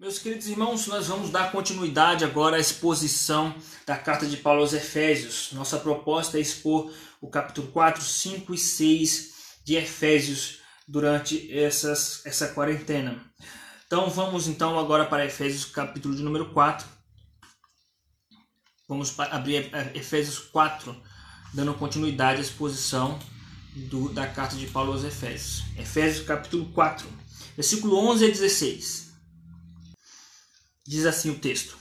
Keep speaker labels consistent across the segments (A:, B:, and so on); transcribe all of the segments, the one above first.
A: Meus queridos irmãos, nós vamos dar continuidade agora à exposição da carta de Paulo aos Efésios. Nossa proposta é expor o capítulo 4, 5 e 6 de Efésios durante essas, essa quarentena. Então vamos então agora para Efésios capítulo de número 4. Vamos abrir Efésios 4, dando continuidade à exposição do, da carta de Paulo aos Efésios. Efésios capítulo 4, versículo 11 a 16. Diz assim o texto: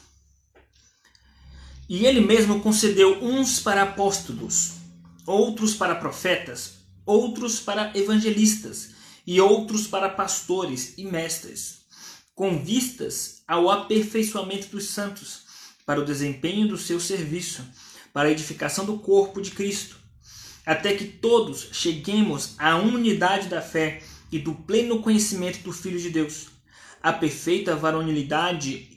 A: E ele mesmo concedeu uns para apóstolos, outros para profetas, outros para evangelistas e outros para pastores e mestres, com vistas ao aperfeiçoamento dos santos, para o desempenho do seu serviço, para a edificação do corpo de Cristo, até que todos cheguemos à unidade da fé e do pleno conhecimento do Filho de Deus, à perfeita varonilidade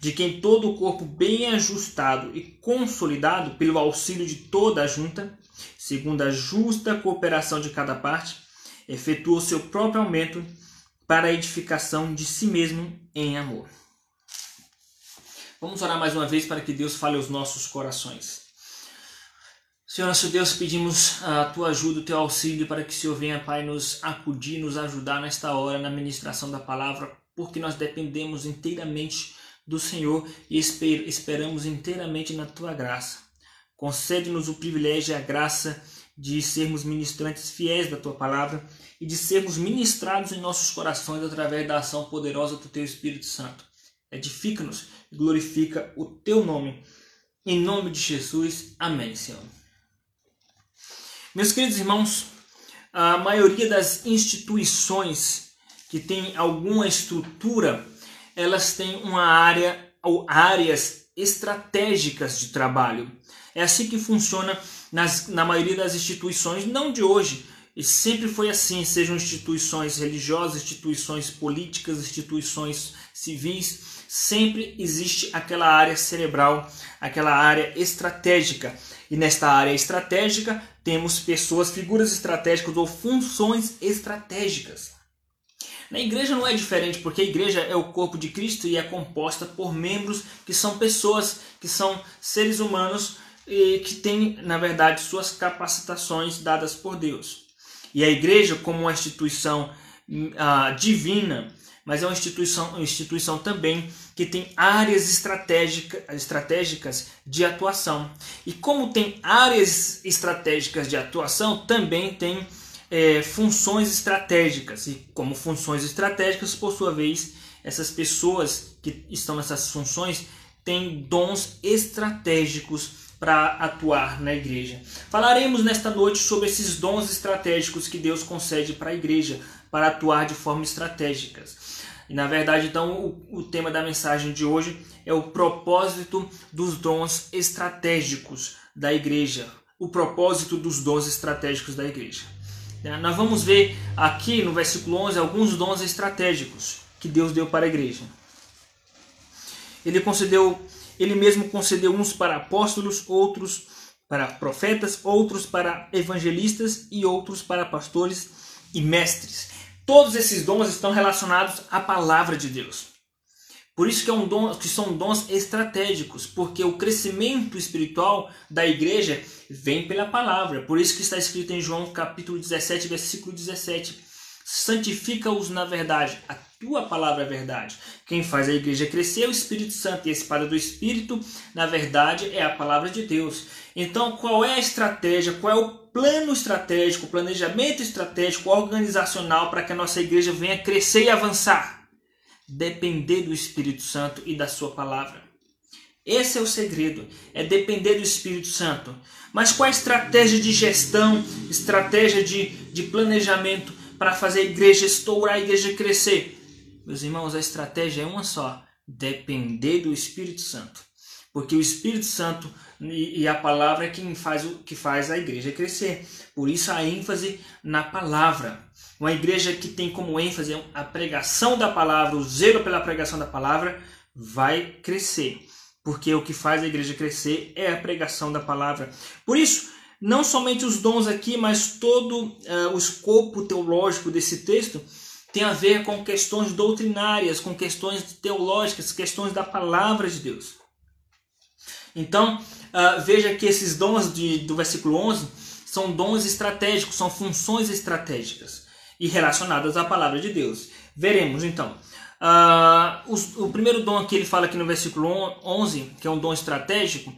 A: de quem todo o corpo bem ajustado e consolidado pelo auxílio de toda a junta, segundo a justa cooperação de cada parte, efetua o seu próprio aumento para a edificação de si mesmo em amor. Vamos orar mais uma vez para que Deus fale aos nossos corações. Senhor nosso Deus, pedimos a tua ajuda, o teu auxílio para que o Senhor venha, Pai, nos acudir, nos ajudar nesta hora na ministração da palavra, porque nós dependemos inteiramente do Senhor e esper esperamos inteiramente na tua graça. Concede-nos o privilégio e a graça de sermos ministrantes fiéis da tua palavra e de sermos ministrados em nossos corações através da ação poderosa do teu Espírito Santo. Edifica-nos e glorifica o teu nome. Em nome de Jesus. Amém, Senhor. Meus queridos irmãos, a maioria das instituições que tem alguma estrutura elas têm uma área ou áreas estratégicas de trabalho. É assim que funciona nas, na maioria das instituições, não de hoje, e sempre foi assim, sejam instituições religiosas, instituições políticas, instituições civis, sempre existe aquela área cerebral, aquela área estratégica. E nesta área estratégica temos pessoas, figuras estratégicas ou funções estratégicas. Na igreja não é diferente, porque a igreja é o corpo de Cristo e é composta por membros que são pessoas, que são seres humanos e que têm, na verdade, suas capacitações dadas por Deus. E a igreja, como uma instituição uh, divina, mas é uma instituição, uma instituição também que tem áreas estratégica, estratégicas de atuação. E como tem áreas estratégicas de atuação, também tem é, funções estratégicas. E como funções estratégicas, por sua vez, essas pessoas que estão nessas funções têm dons estratégicos para atuar na igreja. Falaremos nesta noite sobre esses dons estratégicos que Deus concede para a igreja para atuar de forma estratégica. E na verdade, então, o, o tema da mensagem de hoje é o propósito dos dons estratégicos da igreja. O propósito dos dons estratégicos da igreja. Né? Nós vamos ver aqui no versículo 11 alguns dons estratégicos que Deus deu para a igreja. Ele concedeu, ele mesmo concedeu uns para apóstolos, outros para profetas, outros para evangelistas e outros para pastores e mestres. Todos esses dons estão relacionados à palavra de Deus. Por isso que, é um dom, que são dons estratégicos, porque o crescimento espiritual da igreja vem pela palavra. Por isso que está escrito em João capítulo 17, versículo 17. Santifica-os na verdade, a tua palavra é verdade. Quem faz a igreja crescer é o Espírito Santo, e a espada do Espírito, na verdade, é a palavra de Deus. Então, qual é a estratégia, qual é o plano estratégico, o planejamento estratégico, organizacional para que a nossa igreja venha crescer e avançar? Depender do Espírito Santo e da Sua palavra. Esse é o segredo, é depender do Espírito Santo. Mas qual a estratégia de gestão, estratégia de, de planejamento para fazer a igreja estourar, a igreja crescer? Meus irmãos, a estratégia é uma só: depender do Espírito Santo. porque o Espírito Santo e, a palavra é quem faz o que faz a igreja crescer. Por isso a ênfase na palavra. Uma igreja que tem como ênfase a pregação da palavra, o zelo pela pregação da palavra, vai crescer. Porque o que faz a igreja crescer é a pregação da palavra. Por isso, não somente os dons aqui, mas todo uh, o escopo teológico desse texto tem a ver com questões doutrinárias, com questões teológicas, questões da palavra de Deus. Então, uh, veja que esses dons de, do versículo 11 são dons estratégicos, são funções estratégicas e relacionadas à palavra de Deus. Veremos então. Uh, o primeiro dom que ele fala aqui no versículo 11, que é um dom estratégico,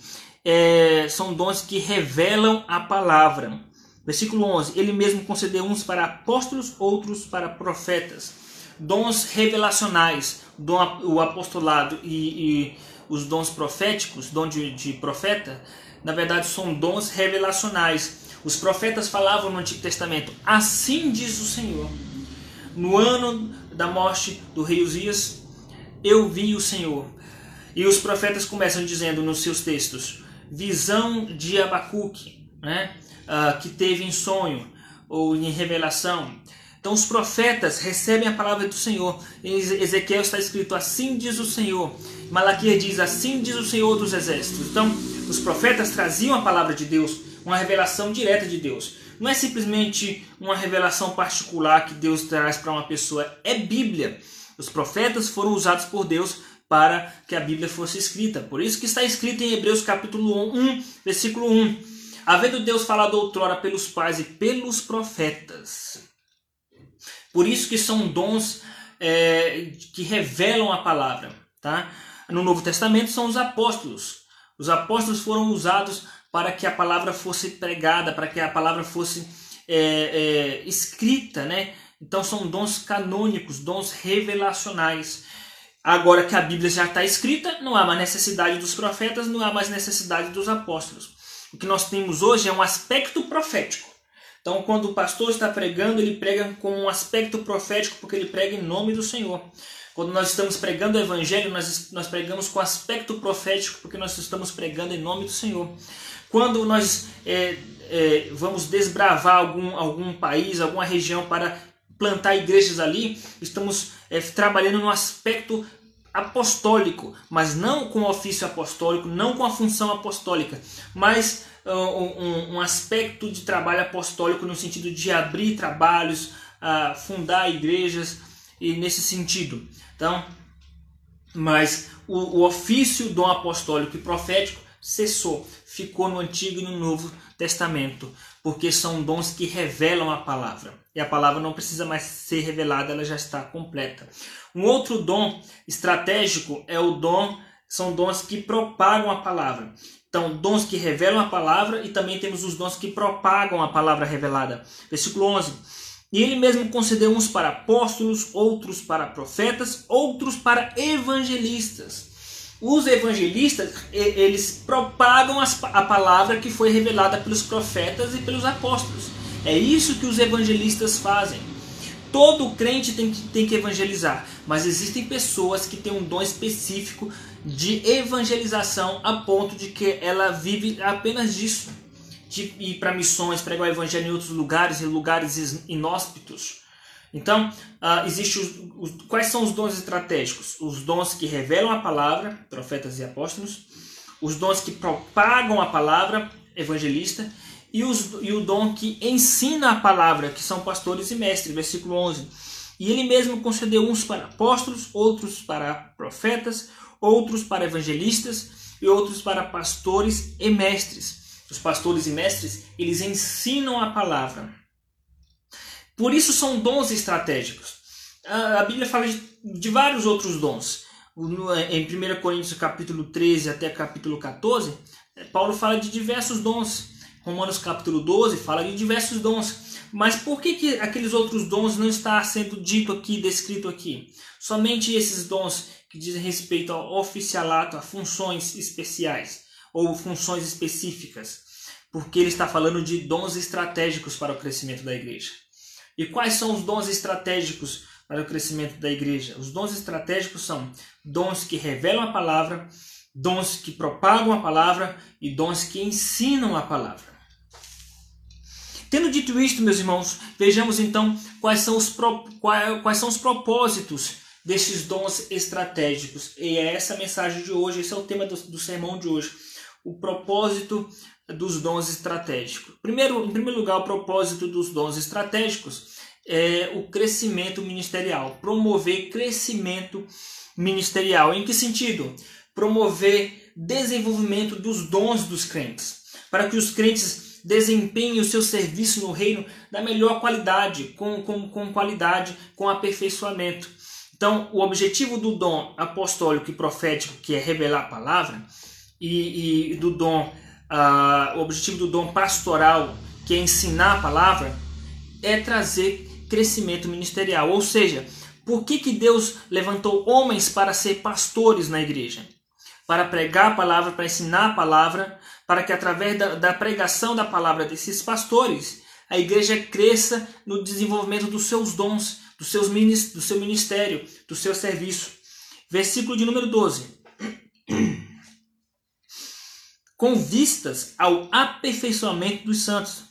A: é, são dons que revelam a palavra. Versículo 11: Ele mesmo concedeu uns para apóstolos, outros para profetas. Dons revelacionais, dom, o apostolado e, e os dons proféticos, dom de, de profeta, na verdade são dons revelacionais. Os profetas falavam no Antigo Testamento: Assim diz o Senhor. No ano da morte do rei Uzias, eu vi o Senhor. E os profetas começam dizendo nos seus textos: visão de Abacuque, né? uh, que teve em sonho ou em revelação. Então os profetas recebem a palavra do Senhor. Em Ezequiel está escrito assim diz o Senhor. Malaquias diz assim diz o Senhor dos exércitos. Então os profetas traziam a palavra de Deus, uma revelação direta de Deus. Não é simplesmente uma revelação particular que Deus traz para uma pessoa, é Bíblia. Os profetas foram usados por Deus para que a Bíblia fosse escrita. Por isso que está escrito em Hebreus capítulo 1, versículo 1 havendo Deus falado outrora pelos pais e pelos profetas. Por isso que são dons é, que revelam a palavra. Tá? No Novo Testamento são os apóstolos. Os apóstolos foram usados para que a palavra fosse pregada, para que a palavra fosse é, é, escrita, né? Então são dons canônicos, dons revelacionais. Agora que a Bíblia já está escrita, não há mais necessidade dos profetas, não há mais necessidade dos apóstolos. O que nós temos hoje é um aspecto profético. Então, quando o pastor está pregando, ele prega com um aspecto profético, porque ele prega em nome do Senhor. Quando nós estamos pregando o Evangelho, nós, nós pregamos com aspecto profético, porque nós estamos pregando em nome do Senhor. Quando nós é, é, vamos desbravar algum, algum país, alguma região para plantar igrejas ali, estamos é, trabalhando no aspecto apostólico, mas não com o ofício apostólico, não com a função apostólica, mas uh, um, um, aspecto de trabalho apostólico no sentido de abrir trabalhos, uh, fundar igrejas e nesse sentido. Então, mas o, o ofício do apostólico e profético cessou, ficou no Antigo e no Novo Testamento, porque são dons que revelam a palavra. E a palavra não precisa mais ser revelada, ela já está completa. Um outro dom estratégico é o dom, são dons que propagam a palavra. Então, dons que revelam a palavra e também temos os dons que propagam a palavra revelada. Versículo 11. E ele mesmo concedeu uns para apóstolos, outros para profetas, outros para evangelistas. Os evangelistas, eles propagam a palavra que foi revelada pelos profetas e pelos apóstolos. É isso que os evangelistas fazem. Todo crente tem que, tem que evangelizar, mas existem pessoas que têm um dom específico de evangelização a ponto de que ela vive apenas disso. De ir para missões, pregar o evangelho em outros lugares, em lugares inóspitos. Então, uh, existe os, os, quais são os dons estratégicos? Os dons que revelam a palavra, profetas e apóstolos, os dons que propagam a palavra, evangelista, e, os, e o dom que ensina a palavra, que são pastores e mestres, versículo 11. E ele mesmo concedeu uns para apóstolos, outros para profetas, outros para evangelistas e outros para pastores e mestres. Os pastores e mestres, eles ensinam a palavra. Por isso são dons estratégicos. A Bíblia fala de, de vários outros dons. Em 1 Coríntios capítulo 13 até capítulo 14, Paulo fala de diversos dons. Romanos capítulo 12 fala de diversos dons. Mas por que, que aqueles outros dons não está sendo dito aqui, descrito aqui? Somente esses dons que dizem respeito ao oficialato, a funções especiais ou funções específicas. Porque ele está falando de dons estratégicos para o crescimento da igreja. E quais são os dons estratégicos para o crescimento da igreja? Os dons estratégicos são dons que revelam a palavra, dons que propagam a palavra e dons que ensinam a palavra. Tendo dito isto, meus irmãos, vejamos então quais são os, quais são os propósitos destes dons estratégicos. E é essa a mensagem de hoje, esse é o tema do, do sermão de hoje. O propósito dos dons estratégicos. Primeiro, em primeiro lugar, o propósito dos dons estratégicos é o crescimento ministerial, promover crescimento ministerial. Em que sentido? Promover desenvolvimento dos dons dos crentes, para que os crentes desempenhem o seu serviço no reino da melhor qualidade, com, com, com qualidade, com aperfeiçoamento. Então, o objetivo do dom apostólico e profético, que é revelar a palavra, e, e do dom, uh, o objetivo do dom pastoral, que é ensinar a palavra, é trazer crescimento ministerial. Ou seja, por que, que Deus levantou homens para ser pastores na igreja? Para pregar a palavra, para ensinar a palavra, para que através da, da pregação da palavra desses pastores, a igreja cresça no desenvolvimento dos seus dons, dos seus, do seu ministério, do seu serviço. Versículo de número 12. Com vistas ao aperfeiçoamento dos santos,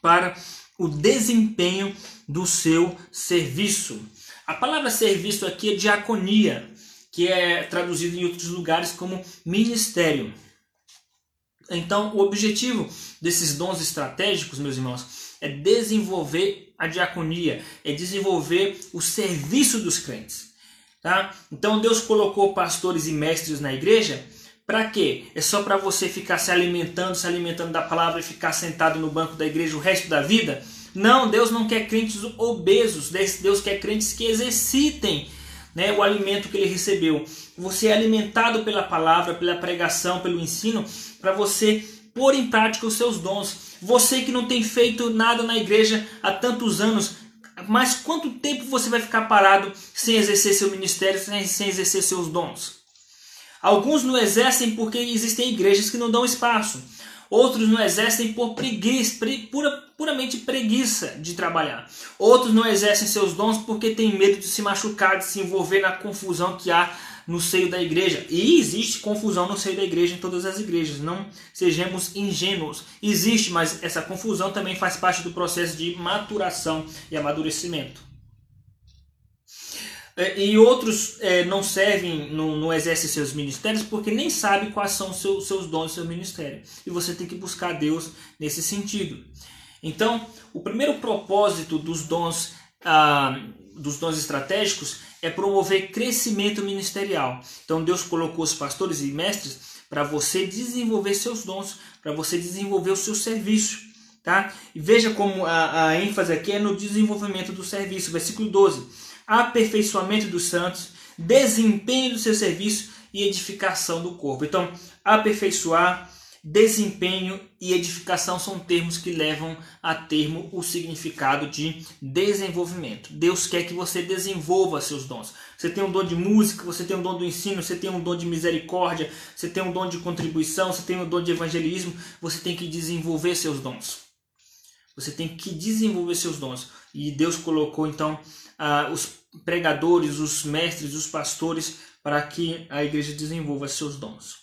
A: para o desempenho do seu serviço. A palavra serviço aqui é diaconia, que é traduzido em outros lugares como ministério. Então, o objetivo desses dons estratégicos, meus irmãos, é desenvolver a diaconia, é desenvolver o serviço dos crentes. Tá? Então, Deus colocou pastores e mestres na igreja para quê? É só para você ficar se alimentando, se alimentando da palavra e ficar sentado no banco da igreja o resto da vida? Não, Deus não quer crentes obesos, Deus quer crentes que exercitem né, o alimento que ele recebeu. Você é alimentado pela palavra, pela pregação, pelo ensino, para você pôr em prática os seus dons. Você que não tem feito nada na igreja há tantos anos, mas quanto tempo você vai ficar parado sem exercer seu ministério, sem, sem exercer seus dons? Alguns não exercem porque existem igrejas que não dão espaço. Outros não exercem por preguiça, pre, pura, puramente preguiça de trabalhar. Outros não exercem seus dons porque têm medo de se machucar, de se envolver na confusão que há no seio da igreja. E existe confusão no seio da igreja em todas as igrejas. Não sejamos ingênuos. Existe, mas essa confusão também faz parte do processo de maturação e amadurecimento. É, e outros é, não servem, não, não, exercem seus ministérios porque nem sabem quais são os seus, seus dons, seu ministério. E você tem que buscar Deus nesse sentido. Então, o primeiro propósito dos dons, ah, dos dons estratégicos é promover crescimento ministerial. Então, Deus colocou os pastores e mestres para você desenvolver seus dons, para você desenvolver o seu serviço. Tá? E veja como a, a ênfase aqui é no desenvolvimento do serviço. Versículo 12 aperfeiçoamento dos santos, desempenho do seu serviço e edificação do corpo. Então, aperfeiçoar, desempenho e edificação são termos que levam a termo o significado de desenvolvimento. Deus quer que você desenvolva seus dons. Você tem um dom de música, você tem um dom do ensino, você tem um dom de misericórdia, você tem um dom de contribuição, você tem um dom de evangelismo, você tem que desenvolver seus dons. Você tem que desenvolver seus dons. E Deus colocou então ah, os pregadores, os mestres, os pastores, para que a igreja desenvolva seus dons.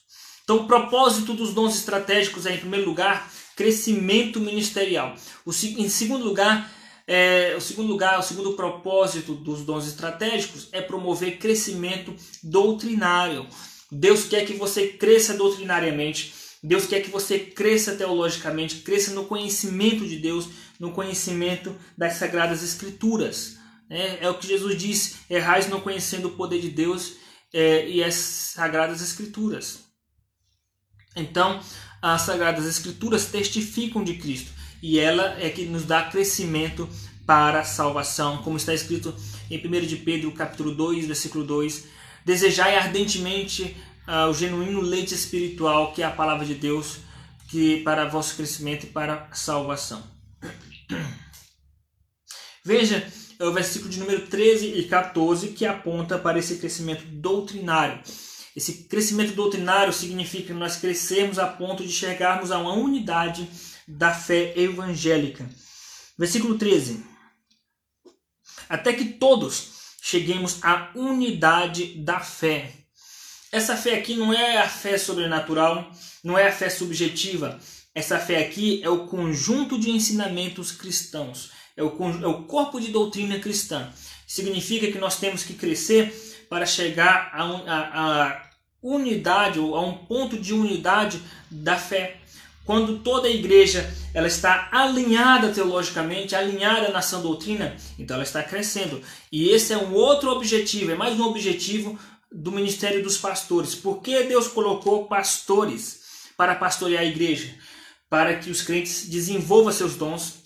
A: Então, o propósito dos dons estratégicos é, em primeiro lugar, crescimento ministerial. O, em segundo lugar, é, o segundo lugar, o segundo propósito dos dons estratégicos é promover crescimento doutrinário. Deus quer que você cresça doutrinariamente. Deus quer que você cresça teologicamente, cresça no conhecimento de Deus, no conhecimento das sagradas escrituras. É, é o que Jesus disse: errais não conhecendo o poder de Deus é, e as sagradas escrituras. Então, as sagradas escrituras testificam de Cristo e ela é que nos dá crescimento para a salvação, como está escrito em 1 de Pedro, capítulo 2, versículo 2: Desejai ardentemente uh, o genuíno leite espiritual, que é a palavra de Deus, que para vosso crescimento e para a salvação. Veja é o versículo de número 13 e 14 que aponta para esse crescimento doutrinário. Esse crescimento doutrinário significa nós crescermos a ponto de chegarmos a uma unidade da fé evangélica. Versículo 13. Até que todos cheguemos à unidade da fé. Essa fé aqui não é a fé sobrenatural, não é a fé subjetiva. Essa fé aqui é o conjunto de ensinamentos cristãos, é o, é o corpo de doutrina cristã. Significa que nós temos que crescer para chegar a, a, a unidade ou a um ponto de unidade da fé. Quando toda a igreja ela está alinhada teologicamente, alinhada na sã doutrina, então ela está crescendo. E esse é um outro objetivo, é mais um objetivo do ministério dos pastores. Por que Deus colocou pastores para pastorear a igreja? Para que os crentes desenvolvam seus dons,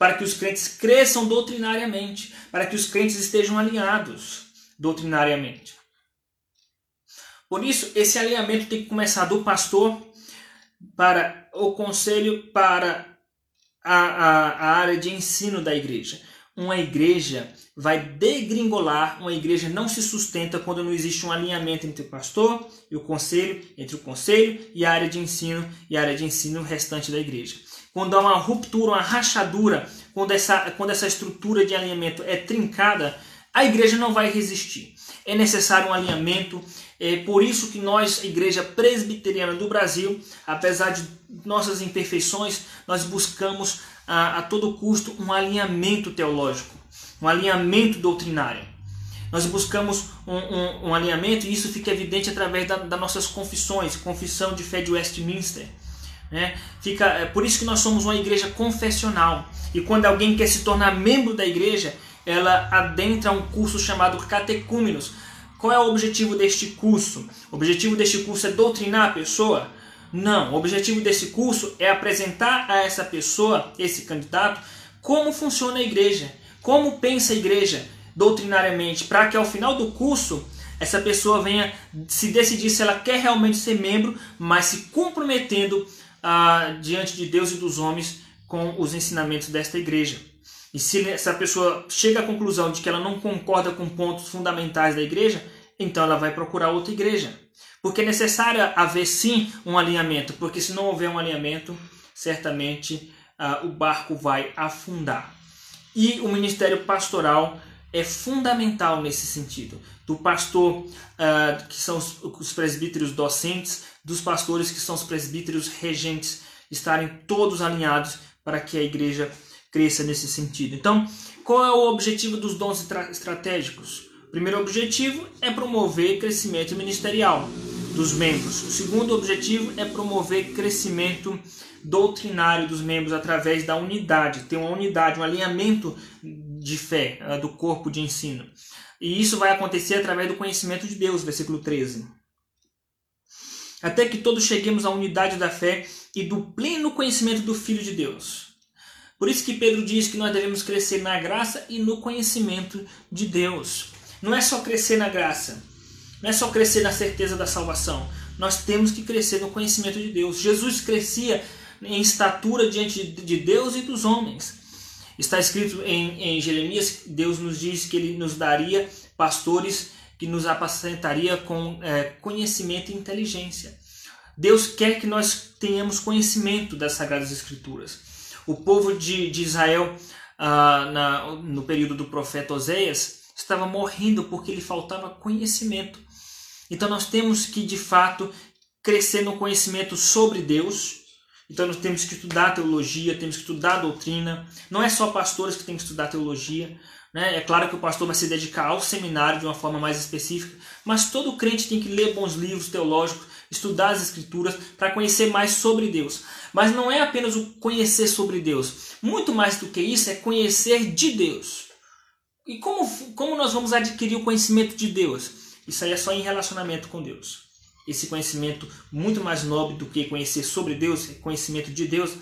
A: para que os crentes cresçam doutrinariamente, para que os crentes estejam alinhados doutrinariamente. Por isso, esse alinhamento tem que começar do pastor para o conselho, para a, a, a área de ensino da igreja. Uma igreja vai degringolar, uma igreja não se sustenta quando não existe um alinhamento entre o pastor e o conselho, entre o conselho e a área de ensino e a área de ensino restante da igreja. Quando há uma ruptura, uma rachadura, quando essa, quando essa estrutura de alinhamento é trincada, a igreja não vai resistir. É necessário um alinhamento, é por isso que nós, Igreja Presbiteriana do Brasil, apesar de nossas imperfeições, nós buscamos a, a todo custo um alinhamento teológico, um alinhamento doutrinário. Nós buscamos um, um, um alinhamento e isso fica evidente através da, das nossas confissões, confissão de fé de Westminster. Né? Fica, é por isso que nós somos uma igreja confessional. E quando alguém quer se tornar membro da igreja, ela adentra um curso chamado Catecúmenos, qual é o objetivo deste curso? O objetivo deste curso é doutrinar a pessoa? Não, o objetivo desse curso é apresentar a essa pessoa, esse candidato, como funciona a igreja, como pensa a igreja doutrinariamente, para que ao final do curso essa pessoa venha se decidir se ela quer realmente ser membro, mas se comprometendo ah, diante de Deus e dos homens com os ensinamentos desta igreja. E se essa pessoa chega à conclusão de que ela não concorda com pontos fundamentais da igreja, então ela vai procurar outra igreja. Porque é necessário haver sim um alinhamento, porque se não houver um alinhamento, certamente uh, o barco vai afundar. E o ministério pastoral é fundamental nesse sentido. Do pastor, uh, que são os, os presbíteros docentes, dos pastores, que são os presbíteros regentes, estarem todos alinhados para que a igreja cresça nesse sentido. Então, qual é o objetivo dos dons estratégicos? O primeiro objetivo é promover crescimento ministerial dos membros. O segundo objetivo é promover crescimento doutrinário dos membros através da unidade, ter uma unidade, um alinhamento de fé eh, do corpo de ensino. E isso vai acontecer através do conhecimento de Deus, versículo 13. Até que todos cheguemos à unidade da fé e do pleno conhecimento do Filho de Deus por isso que Pedro diz que nós devemos crescer na graça e no conhecimento de Deus. Não é só crescer na graça, não é só crescer na certeza da salvação. Nós temos que crescer no conhecimento de Deus. Jesus crescia em estatura diante de Deus e dos homens. Está escrito em, em Jeremias, Deus nos diz que Ele nos daria pastores que nos apacentaria com é, conhecimento e inteligência. Deus quer que nós tenhamos conhecimento das Sagradas Escrituras. O povo de, de Israel, ah, na, no período do profeta Oséias, estava morrendo porque lhe faltava conhecimento. Então nós temos que, de fato, crescer no conhecimento sobre Deus. Então nós temos que estudar teologia, temos que estudar doutrina. Não é só pastores que têm que estudar teologia. Né? É claro que o pastor vai se dedicar ao seminário de uma forma mais específica, mas todo crente tem que ler bons livros teológicos, estudar as escrituras para conhecer mais sobre Deus. Mas não é apenas o conhecer sobre Deus. Muito mais do que isso é conhecer de Deus. E como, como nós vamos adquirir o conhecimento de Deus? Isso aí é só em relacionamento com Deus. Esse conhecimento muito mais nobre do que conhecer sobre Deus, conhecimento de Deus,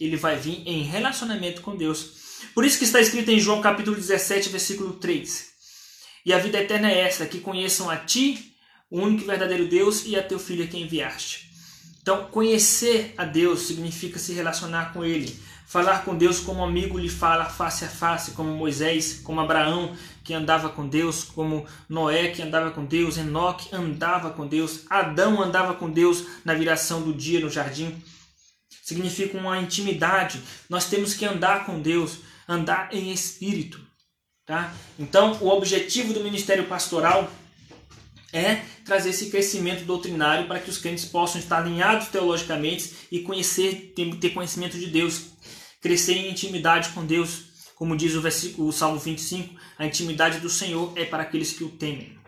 A: ele vai vir em relacionamento com Deus. Por isso que está escrito em João capítulo 17, versículo 3. E a vida eterna é esta, que conheçam a ti, o único e verdadeiro Deus, e a teu filho a quem enviaste. Então, conhecer a Deus significa se relacionar com Ele. Falar com Deus como amigo lhe fala face a face, como Moisés, como Abraão, que andava com Deus, como Noé, que andava com Deus, Enoque andava com Deus, Adão andava com Deus na viração do dia no jardim. Significa uma intimidade. Nós temos que andar com Deus, andar em espírito. Tá? Então, o objetivo do ministério pastoral é trazer esse crescimento doutrinário para que os crentes possam estar alinhados teologicamente e conhecer, ter conhecimento de Deus, crescer em intimidade com Deus. Como diz o, versículo, o Salmo 25, a intimidade do Senhor é para aqueles que o temem.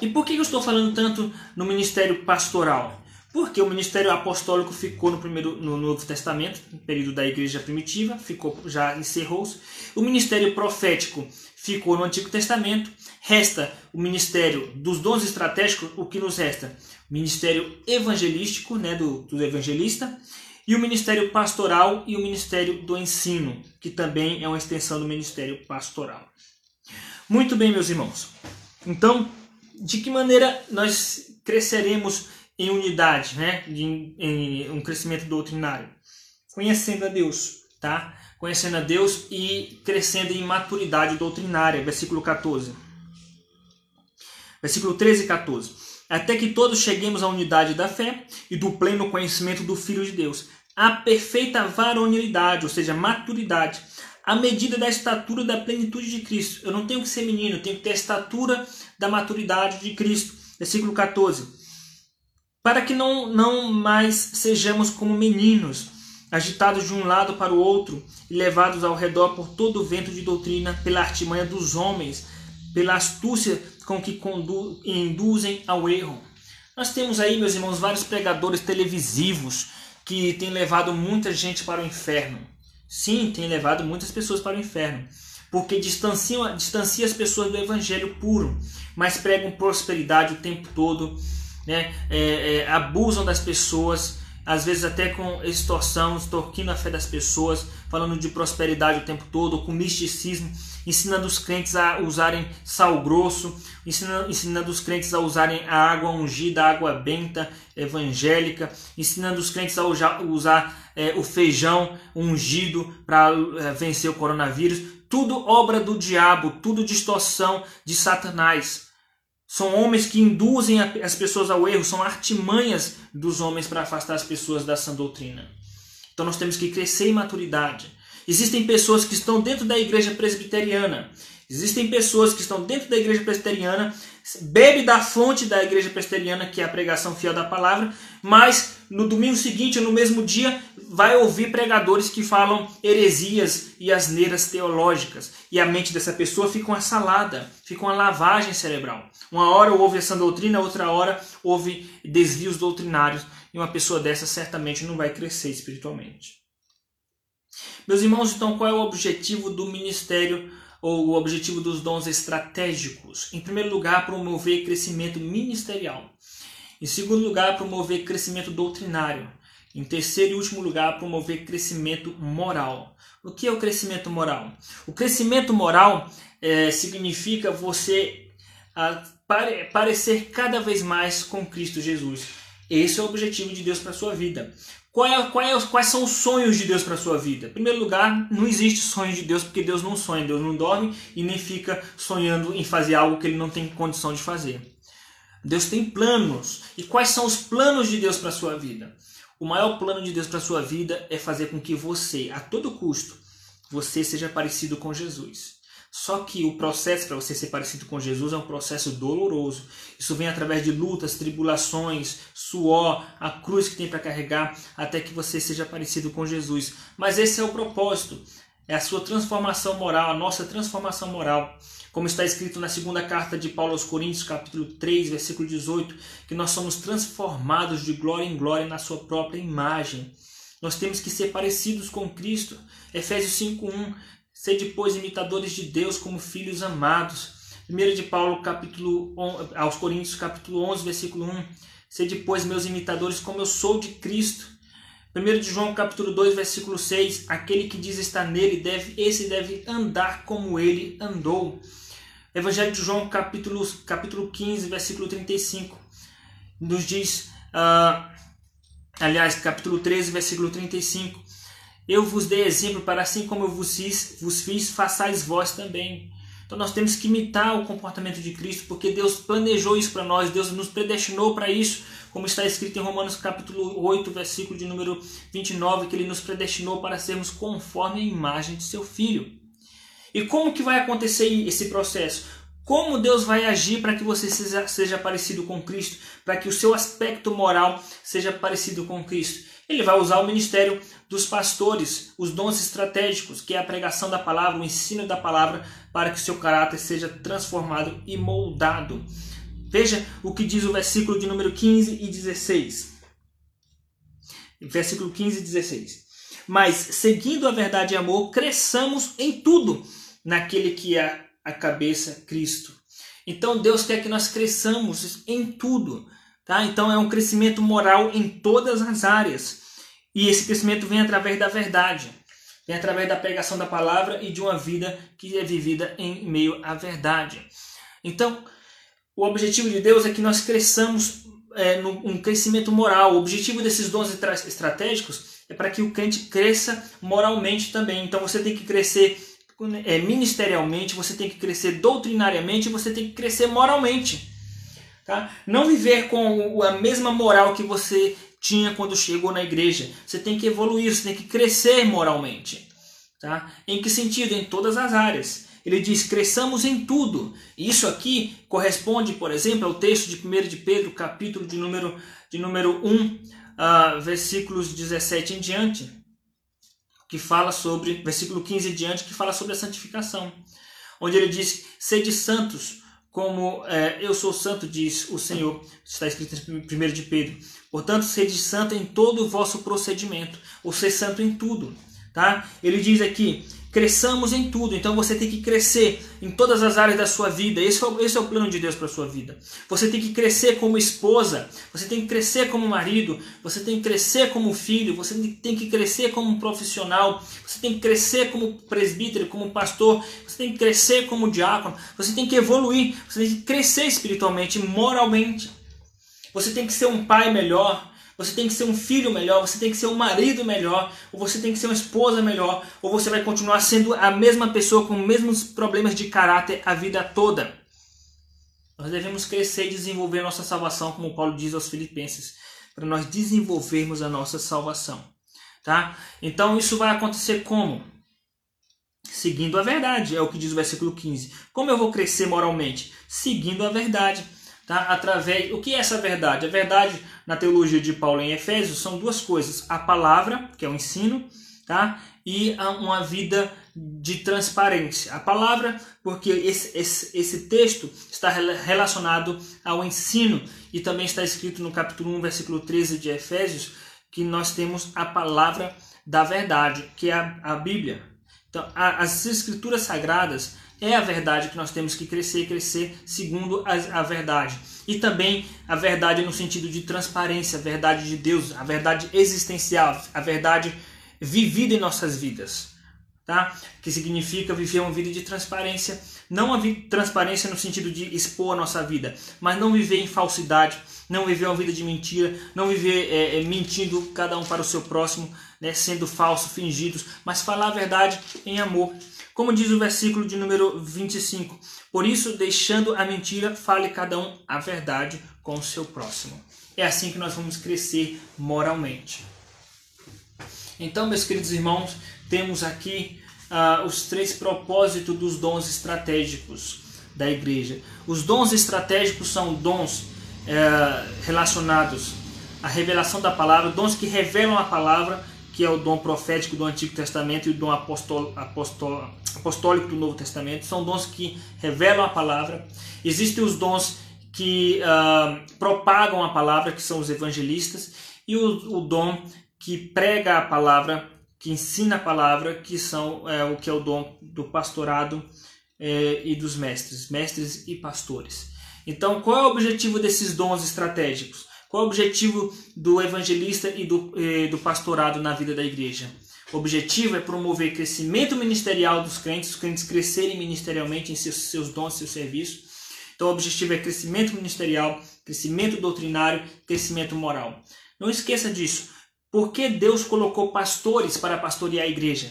A: E por que eu estou falando tanto no ministério pastoral? Porque o ministério apostólico ficou no primeiro no Novo Testamento, no período da igreja primitiva, ficou já encerrou-se. O ministério profético ficou no Antigo Testamento. Resta o ministério dos dons estratégicos, o que nos resta? O ministério evangelístico, né, do, do evangelista, e o ministério pastoral e o ministério do ensino, que também é uma extensão do ministério pastoral. Muito bem, meus irmãos. Então, de que maneira nós cresceremos em unidade, né? em, em um crescimento doutrinário? Conhecendo a Deus, tá? Conhecendo a Deus e crescendo em maturidade doutrinária, versículo 14. Versículo 13 e 14. Até que todos cheguemos à unidade da fé e do pleno conhecimento do Filho de Deus, a perfeita varonilidade, ou seja, maturidade, à medida da estatura da plenitude de Cristo. Eu não tenho que ser menino, eu tenho que ter a estatura da maturidade de Cristo. Versículo 14. Para que não, não mais sejamos como meninos, agitados de um lado para o outro e levados ao redor por todo o vento de doutrina, pela artimanha dos homens, pela astúcia com que induzem ao erro. Nós temos aí, meus irmãos, vários pregadores televisivos que têm levado muita gente para o inferno. Sim, tem levado muitas pessoas para o inferno, porque distanciam, distancia as pessoas do evangelho puro, mas pregam prosperidade o tempo todo, né? É, é, abusam das pessoas, às vezes até com extorsão, extorquindo a fé das pessoas, falando de prosperidade o tempo todo, com misticismo, ensinando os crentes a usarem sal grosso, ensinando, ensinando os crentes a usarem a água ungida, a água benta, evangélica, ensinando os crentes a usar, é, o feijão ungido para é, vencer o coronavírus. Tudo obra do diabo, tudo distorção de Satanás. São homens que induzem as pessoas ao erro, são artimanhas dos homens para afastar as pessoas da sã doutrina. Então nós temos que crescer em maturidade. Existem pessoas que estão dentro da igreja presbiteriana. Existem pessoas que estão dentro da igreja presbiteriana, bebe da fonte da igreja presbiteriana, que é a pregação fiel da palavra, mas no domingo seguinte, ou no mesmo dia, vai ouvir pregadores que falam heresias e asneiras teológicas. E a mente dessa pessoa fica uma salada, fica uma lavagem cerebral. Uma hora ouve essa doutrina, outra hora ouve desvios doutrinários. E uma pessoa dessa certamente não vai crescer espiritualmente. Meus irmãos, então qual é o objetivo do ministério ou o objetivo dos dons estratégicos? Em primeiro lugar, promover crescimento ministerial. Em segundo lugar, promover crescimento doutrinário. Em terceiro e último lugar, promover crescimento moral. O que é o crescimento moral? O crescimento moral é, significa você a, pare, parecer cada vez mais com Cristo Jesus. Esse é o objetivo de Deus para a sua vida. Qual é, qual é, quais são os sonhos de Deus para a sua vida? Em primeiro lugar, não existe sonho de Deus porque Deus não sonha, Deus não dorme e nem fica sonhando em fazer algo que ele não tem condição de fazer. Deus tem planos. E quais são os planos de Deus para a sua vida? O maior plano de Deus para a sua vida é fazer com que você, a todo custo, você seja parecido com Jesus. Só que o processo para você ser parecido com Jesus é um processo doloroso. Isso vem através de lutas, tribulações, suor, a cruz que tem para carregar, até que você seja parecido com Jesus. Mas esse é o propósito. É a sua transformação moral, a nossa transformação moral. Como está escrito na segunda carta de Paulo aos Coríntios, capítulo 3, versículo 18, que nós somos transformados de glória em glória na sua própria imagem. Nós temos que ser parecidos com Cristo. Efésios 5:1 Sede, pois, imitadores de Deus como filhos amados. 1 de Paulo, capítulo, aos Coríntios, capítulo 11, versículo 1. Sede, pois, meus imitadores, como eu sou de Cristo. 1 de João, capítulo 2, versículo 6. Aquele que diz estar nele, deve, esse deve andar como ele andou. Evangelho de João, capítulo, capítulo 15, versículo 35. Nos diz, uh, aliás, capítulo 13, versículo 35 eu vos dei exemplo para assim como eu vos fiz, vos fiz, façais vós também. Então nós temos que imitar o comportamento de Cristo, porque Deus planejou isso para nós, Deus nos predestinou para isso, como está escrito em Romanos capítulo 8, versículo de número 29, que ele nos predestinou para sermos conforme a imagem de seu filho. E como que vai acontecer esse processo? como Deus vai agir para que você seja, seja parecido com Cristo, para que o seu aspecto moral seja parecido com Cristo. Ele vai usar o ministério dos pastores, os dons estratégicos, que é a pregação da palavra, o ensino da palavra, para que seu caráter seja transformado e moldado. Veja o que diz o versículo de número 15 e 16. Versículo 15 e 16. Mas, seguindo a verdade e amor, cresçamos em tudo naquele que é a cabeça Cristo. Então Deus quer que nós cresçamos em tudo, tá? Então é um crescimento moral em todas as áreas. E esse crescimento vem através da verdade, vem através da pregação da palavra e de uma vida que é vivida em meio à verdade. Então, o objetivo de Deus é que nós cresçamos é, num crescimento moral. O objetivo desses dons estratégicos é para que o crente cresça moralmente também. Então você tem que crescer é, ministerialmente, você tem que crescer doutrinariamente, você tem que crescer moralmente. Tá? Não viver com a mesma moral que você tinha quando chegou na igreja. Você tem que evoluir, você tem que crescer moralmente. Tá? Em que sentido? Em todas as áreas. Ele diz: cresçamos em tudo. Isso aqui corresponde, por exemplo, ao texto de 1 de Pedro, capítulo de número, de número 1, uh, ah, versículos 17 em diante que fala sobre, versículo 15 em diante, que fala sobre a santificação. Onde ele diz: Sede santos, como é, eu sou santo, diz o Senhor. Está escrito em 1 de Pedro. Portanto, sede santo em todo o vosso procedimento, ou ser santo em tudo. Tá? Ele diz aqui: cresçamos em tudo. Então você tem que crescer em todas as áreas da sua vida. Esse é o, esse é o plano de Deus para a sua vida. Você tem que crescer como esposa, você tem que crescer como marido, você tem que crescer como filho, você tem que crescer como profissional, você tem que crescer como presbítero, como pastor, você tem que crescer como diácono, você tem que evoluir, você tem que crescer espiritualmente, moralmente. Você tem que ser um pai melhor, você tem que ser um filho melhor, você tem que ser um marido melhor, ou você tem que ser uma esposa melhor, ou você vai continuar sendo a mesma pessoa com os mesmos problemas de caráter a vida toda. Nós devemos crescer e desenvolver nossa salvação, como Paulo diz aos Filipenses, para nós desenvolvermos a nossa salvação. Tá? Então isso vai acontecer como? Seguindo a verdade, é o que diz o versículo 15. Como eu vou crescer moralmente? Seguindo a verdade tá? através. O que é essa verdade? A verdade na teologia de Paulo em Efésios são duas coisas: a palavra, que é o ensino, tá? e uma vida de transparência. A palavra, porque esse, esse, esse texto está relacionado ao ensino e também está escrito no capítulo 1, versículo 13 de Efésios, que nós temos a palavra da verdade, que é a, a Bíblia. Então, a, as escrituras sagradas é a verdade que nós temos que crescer e crescer segundo a, a verdade. E também a verdade no sentido de transparência, a verdade de Deus, a verdade existencial, a verdade vivida em nossas vidas. Tá? Que significa viver uma vida de transparência, não a transparência no sentido de expor a nossa vida, mas não viver em falsidade, não viver uma vida de mentira, não viver é, é, mentindo cada um para o seu próximo, né, sendo falso, fingidos, mas falar a verdade em amor. Como diz o versículo de número 25: Por isso, deixando a mentira, fale cada um a verdade com o seu próximo. É assim que nós vamos crescer moralmente. Então, meus queridos irmãos, temos aqui uh, os três propósitos dos dons estratégicos da igreja. Os dons estratégicos são dons uh, relacionados à revelação da palavra, dons que revelam a palavra que é o dom profético do Antigo Testamento e o dom apostol, apostol, apostólico do Novo Testamento. São dons que revelam a palavra. Existem os dons que uh, propagam a palavra, que são os evangelistas, e o, o, dom que prega a palavra, que ensina a palavra, que são é, o que é o dom do pastorado é, e dos mestres, mestres e pastores. Então, qual é o objetivo desses dons estratégicos? Qual é o objetivo do evangelista e do, eh, do pastorado na vida da igreja? O objetivo é promover crescimento ministerial dos crentes, os crentes crescerem ministerialmente em seus, seus dons, seus serviços. Então, o objetivo é crescimento ministerial, crescimento doutrinário, crescimento moral. Não esqueça disso. Por que Deus colocou pastores para pastorear a igreja?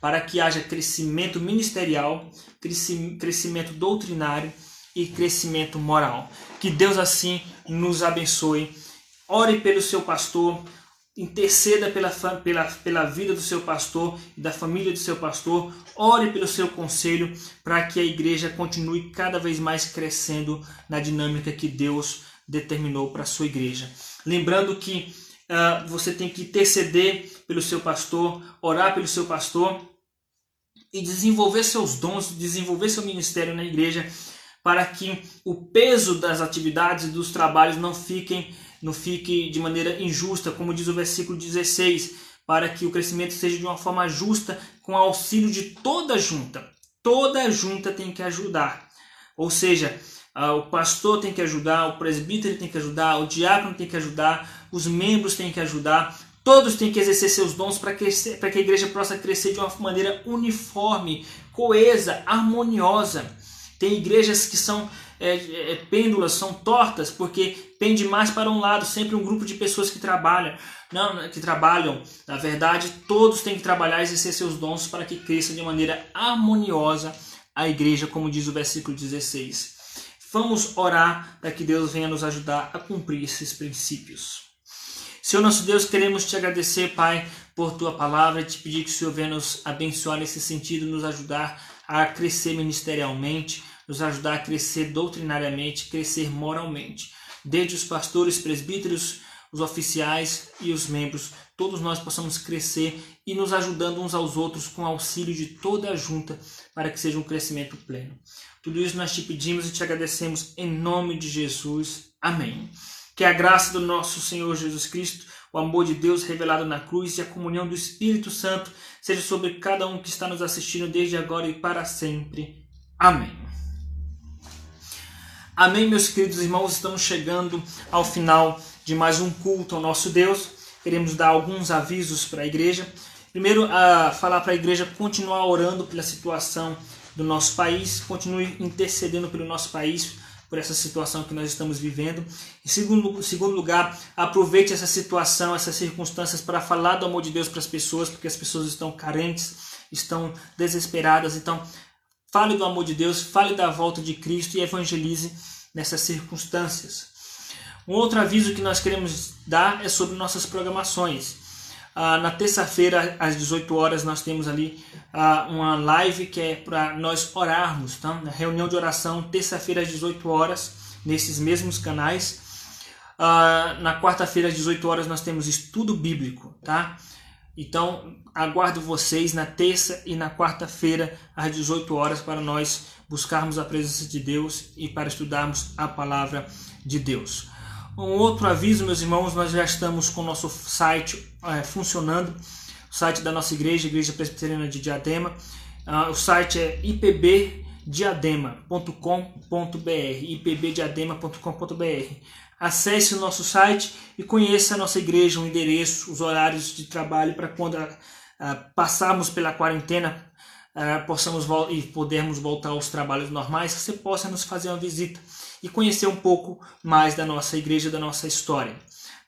A: Para que haja crescimento ministerial, crescimento doutrinário e crescimento moral. Que Deus assim nos abençoe. Ore pelo seu pastor, interceda pela, pela, pela vida do seu pastor e da família do seu pastor, ore pelo seu conselho para que a igreja continue cada vez mais crescendo na dinâmica que Deus determinou para a sua igreja. Lembrando que uh, você tem que interceder pelo seu pastor, orar pelo seu pastor e desenvolver seus dons, desenvolver seu ministério na igreja para que o peso das atividades e dos trabalhos não fiquem não fique de maneira injusta, como diz o versículo 16, para que o crescimento seja de uma forma justa, com auxílio de toda junta. Toda junta tem que ajudar. Ou seja, o pastor tem que ajudar, o presbítero tem que ajudar, o diácono tem que ajudar, os membros têm que ajudar, todos têm que exercer seus dons para que a igreja possa crescer de uma maneira uniforme, coesa, harmoniosa. Tem igrejas que são é, é, pêndulas, são tortas, porque pende mais para um lado, sempre um grupo de pessoas que trabalham. Não, que trabalham. Na verdade, todos têm que trabalhar e exercer seus dons para que cresça de maneira harmoniosa a igreja, como diz o versículo 16. Vamos orar para que Deus venha nos ajudar a cumprir esses princípios. Senhor nosso Deus, queremos te agradecer, Pai, por tua palavra e te pedir que o Senhor venha nos abençoar nesse sentido, nos ajudar a crescer ministerialmente, nos ajudar a crescer doutrinariamente, crescer moralmente. Desde os pastores, presbíteros, os oficiais e os membros, todos nós possamos crescer e nos ajudando uns aos outros com auxílio de toda a junta para que seja um crescimento pleno. Tudo isso nós te pedimos e te agradecemos em nome de Jesus. Amém. Que a graça do nosso Senhor Jesus Cristo, o amor de Deus revelado na cruz e a comunhão do Espírito Santo seja sobre cada um que está nos assistindo desde agora e para sempre. Amém. Amém, meus queridos irmãos, estamos chegando ao final de mais um culto ao nosso Deus. Queremos dar alguns avisos para a igreja. Primeiro, a falar para a igreja continuar orando pela situação do nosso país, continue intercedendo pelo nosso país, por essa situação que nós estamos vivendo. Em segundo, segundo lugar, aproveite essa situação, essas circunstâncias para falar do amor de Deus para as pessoas, porque as pessoas estão carentes, estão desesperadas. Então, fale do amor de Deus, fale da volta de Cristo e evangelize nessas circunstâncias. Um outro aviso que nós queremos dar é sobre nossas programações. Ah, na terça-feira, às 18 horas, nós temos ali ah, uma live que é para nós orarmos. Tá? Reunião de oração, terça-feira, às 18 horas, nesses mesmos canais. Ah, na quarta-feira, às 18 horas, nós temos estudo bíblico. Tá? Então, aguardo vocês na terça e na quarta-feira, às 18 horas, para nós buscarmos a presença de Deus e para estudarmos a palavra de Deus. Um outro aviso, meus irmãos, nós já estamos com o nosso site é, funcionando, o site da nossa igreja, Igreja Presbiteriana de Diadema. Uh, o site é ipbdiadema.com.br, ipbdiadema.com.br. Acesse o nosso site e conheça a nossa igreja, o endereço, os horários de trabalho para quando uh, passarmos pela quarentena uh, possamos e podermos voltar aos trabalhos normais, você possa nos fazer uma visita e conhecer um pouco mais da nossa igreja, da nossa história.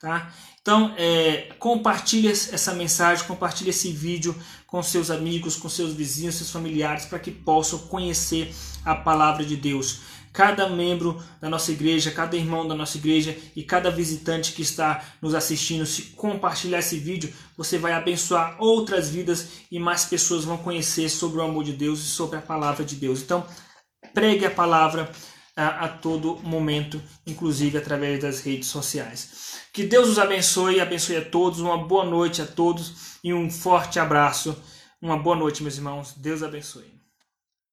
A: Tá? Então, é, compartilhe essa mensagem, compartilhe esse vídeo com seus amigos, com seus vizinhos, seus familiares, para que possam conhecer a palavra de Deus. Cada membro da nossa igreja, cada irmão da nossa igreja e cada visitante que está nos assistindo, se compartilhar esse vídeo, você vai abençoar outras vidas e mais pessoas vão conhecer sobre o amor de Deus e sobre a palavra de Deus. Então, pregue a palavra a, a todo momento, inclusive através das redes sociais. Que Deus os abençoe, abençoe a todos, uma boa noite a todos e um forte abraço. Uma boa noite, meus irmãos. Deus abençoe.